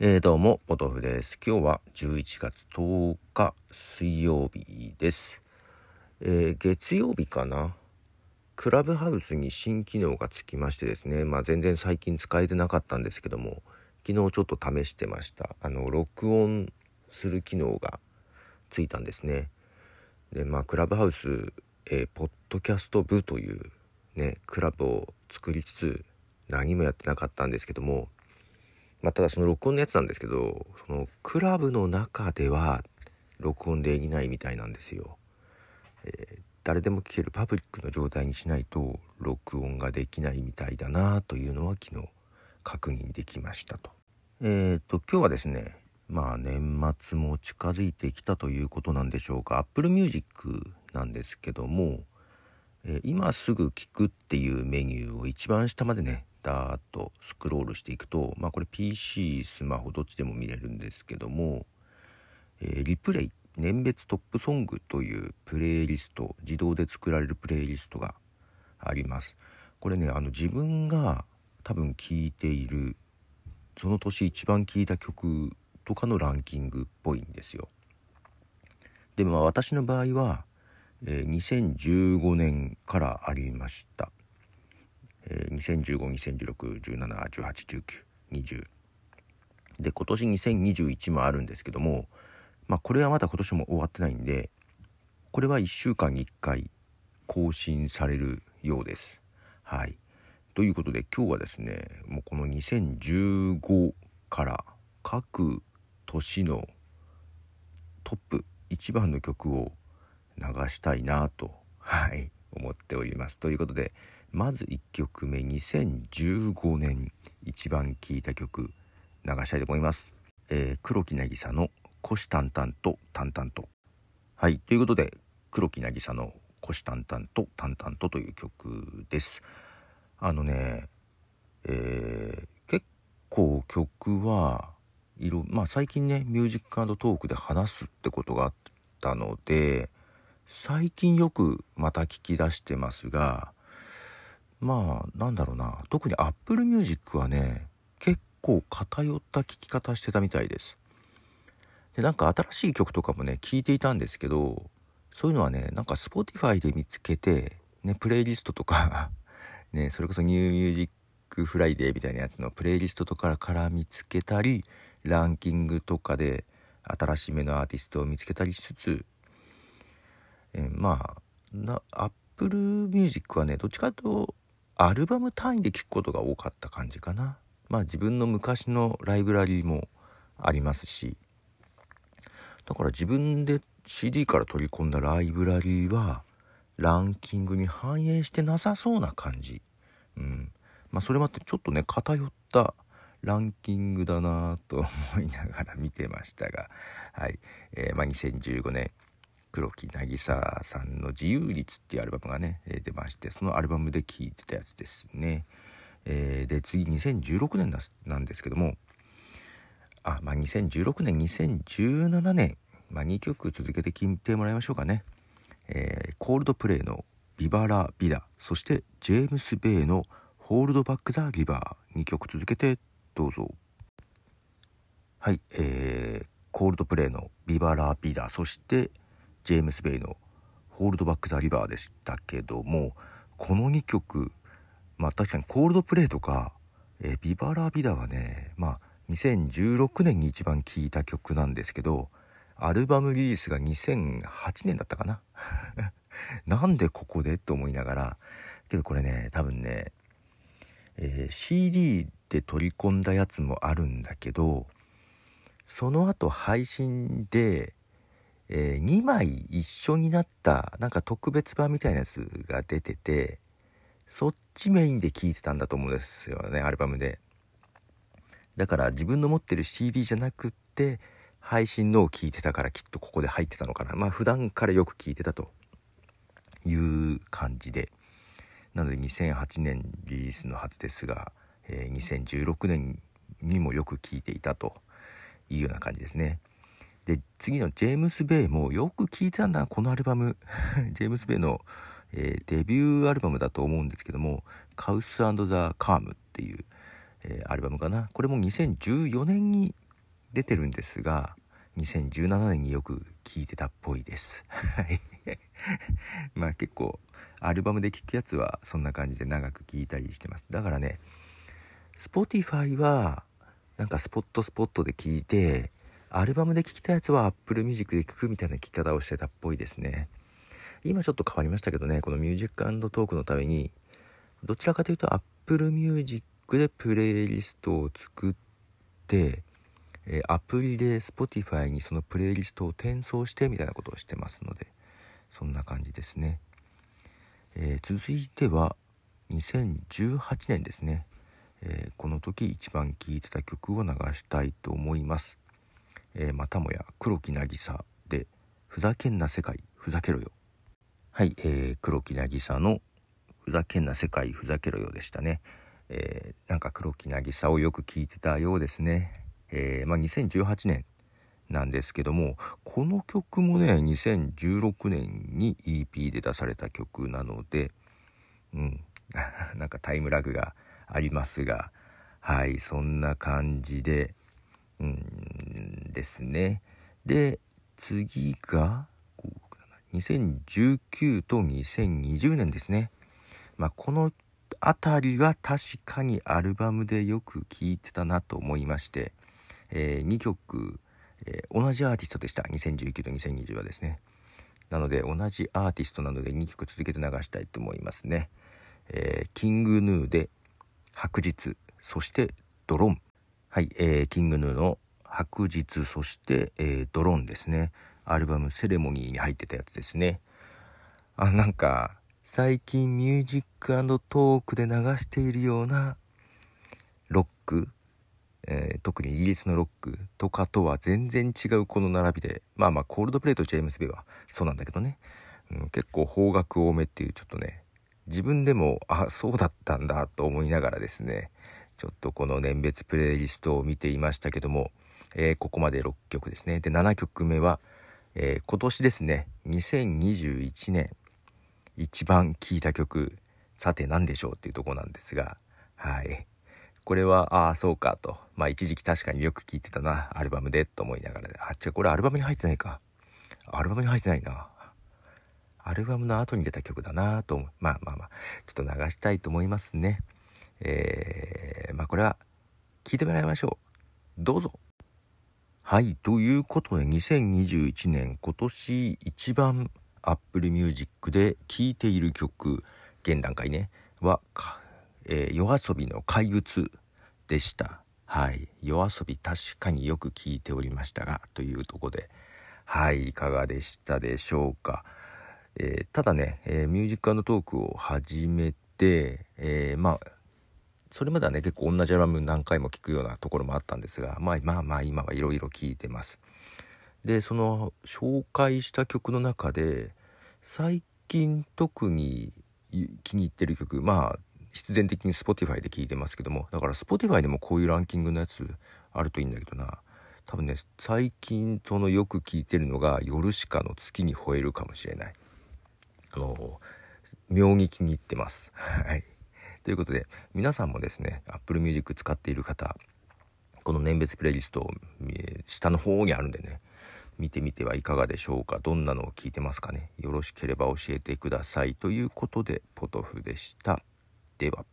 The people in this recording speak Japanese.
えー、どうも、ポトフです。今日は11月10日水曜日です。えー、月曜日かな？クラブハウスに新機能がつきましてですね、まあ全然最近使えてなかったんですけども、昨日ちょっと試してました。あの、録音する機能がついたんですね。で、まあクラブハウス、えー、ポッドキャスト部というね、クラブを作りつつ何もやってなかったんですけども、まあ、ただその録音のやつなんですけどそのクラブの中では録音できないみたいなんですよ。えー、誰でも聞けるパブリックの状態にしないと録音ができないみたいだなというのは昨日確認できましたと。えっ、と今日はですねまあ年末も近づいてきたということなんでしょうか Apple Music なんですけども、えー、今すぐ聞くっていうメニューを一番下までねダーッとスクロールしていくと、まあ、これ PC スマホどっちでも見れるんですけども、えー、リプレイ年別トップソングというプレイリスト自動で作られるプレイリストがあります。これねあの自分が多分聴いているその年一番聴いた曲とかのランキングっぽいんですよ。でもまあ私の場合は、えー、2015年からありました。え、2015201617181920で今年2021もあるんですけどもまあこれはまだ今年も終わってないんでこれは1週間に1回更新されるようです。はい。ということで今日はですねもうこの2015から各年のトップ1番の曲を流したいなと、はい、思っております。ということでまず1曲目2015年一番聴いた曲流したいと思います、えー、黒木渚の「虎視眈々と淡々と」はいということで黒木渚の「虎視眈々と淡々と」という曲です。あのねえー、結構曲はいろまあ最近ね Music Talk で話すってことがあったので最近よくまた聞き出してますがまあなんだろうな。特に Apple Music はね結構偏った聴き方してたみたいです。でなんか新しい曲とかもね聴いていたんですけどそういうのはねなんか Spotify で見つけてねプレイリストとか ねそれこそ New Music Friday みたいなやつのプレイリストとかから見つけたりランキングとかで新しめのアーティストを見つけたりしつつえまあな Apple Music はねどっちかというとアルバム単位で聴くことが多かった感じかな。まあ自分の昔のライブラリーもありますし、だから自分で CD から取り込んだライブラリーはランキングに反映してなさそうな感じ。うん。まあそれもあってちょっとね偏ったランキングだなと思いながら見てましたが、はい。えー、まあ2015年黒木渚さんの「自由律」っていうアルバムがね、え出ましてそのアルバムで聴いてたやつですね。えー、で次2016年なんですけどもあまあ2016年2017年、まあ、2曲続けて聴いてもらいましょうかね。えー、コールドプレイの「ビバラ・ビダ」そしてジェームス・ベイの「ホールドバック・ザ・リバー」2曲続けてどうぞ。はい、えー、コールドプレイの「ビバラ・ビダ」そして「ジェームス・ベイの「ホールドバック・ザ・リバー」でしたけどもこの2曲まあ確かにコールドプレイとか、え、ビバラ・ビダはねまあ2016年に一番聴いた曲なんですけどアルバムリリースが2008年だったかな？なんでここでと思いながらけどこれね多分ね、えー、CD で取り込んだやつもあるんだけどその後配信でえー、2枚一緒になったなんか特別版みたいなやつが出ててそっちメインで聴いてたんだと思うんですよねアルバムで。だから自分の持ってる CD じゃなくって配信のを聴いてたからきっとここで入ってたのかな。まあ普段からよく聴いてたと。いう感じで。なので2008年リリースのはずですが、えー、2016年にもよく聴いていたというような感じですね。で次のジェームス・ベイもよく聞いたんだこのアルバム。ジェームス・ベイの、えー、デビューアルバムだと思うんですけども「カウスアンドザ・カーム」っていう、えー、アルバムかな。これも2014年に出てるんですが2017年によく聴いてたっぽいです。まあ結構アルバムで聴くやつはそんな感じで長く聴いたりしてます。だからね Spotify はなんかスポットスポットで聴いてアルバムで聴いたやつは Apple Music で聴くみたいな聴き方をしてたっぽいですね。今ちょっと変わりましたけどねこのミュージックトークのためにどちらかというと Apple Music でプレイリストを作ってえアプリで Spotify にそのプレイリストを転送してみたいなことをしてますのでそんな感じですね、えー、続いては2018年ですね、えー、この時一番聴いてた曲を流したいと思います、えー、またもや黒木渚で「ふざけんな世界ふざけろよ」はい、えー、黒木渚の「ふざけんな世界ふざけろよ」でしたね、えー、なんか黒木渚をよく聞いてたようですね。えー、まあ、2018年なんですけどもこの曲もね2016年に EP で出された曲なのでうん なんかタイムラグがありますがはいそんな感じでうんですね。で次が2019と2020年ですね。まあこの辺りは確かにアルバムでよく聴いてたなと思いましてえー、2曲、えー、同じアーティストでした。2019と2020はですね。なので同じアーティストなので2曲続けて流したいと思いますね、えー、 King Gnu で白日そしてどろん。はい、えー、 King Gnu の白日そして、えー、どろんですね。アルバム「セレモニー」に入ってたやつですね。あなんか最近ミュージックトークで流しているようなロックえー、特にイギリスのロックとかとは全然違うこの並びでまあまあコールドプレイとジェームス・ベイはそうなんだけどね、うん、結構方角多めっていうちょっとね自分でもあそうだったんだと思いながらですね。ちょっとこの年別プレイリストを見ていましたけども、えー、ここまで6曲ですね。で7曲目は、えー、今年ですね。2021年。一番聴いた曲さて何でしょうっていうとこなんですが。はい。これはああそうかと。まあ一時期確かによく聴いてたなアルバムでと思いながらあ違うこれアルバムに入ってないか。アルバムに入ってないな。アルバムの後に出た曲だなとまあまあまあちょっと流したいと思いますね。えー、まあこれは聞いてもらいましょうどうぞはいということで2021年今年一番 Apple Music で聴いている曲現段階ねはえー、夜遊びの怪物でした。はい。夜遊び確かによく聞いておりましたが、というとこで、はい、いかがでしたでしょうか。えー、ただね、えー、ミュージックトークを始めて、えー、まあ、それまではね、結構同じアルバム何回も聴くようなところもあったんですが、まあまあまあ今はいろいろ聴いてます。で、その紹介した曲の中で、最近特に気に入ってる曲、まあ必然的に Spotify で聞いてますけどもだから Spotify でもこういうランキングのやつあるといいんだけどな。多分ね最近そのよく聞いてるのが「夜しかの月に吠える」かもしれない。あの妙に気に入ってます。はい。ということで皆さんもですね Apple Music 使っている方この年別プレイリスト下の方にあるんでね見てみてはいかがでしょうか。どんなのを聞いてますかね。よろしければ教えてください。ということでポトフでした。では。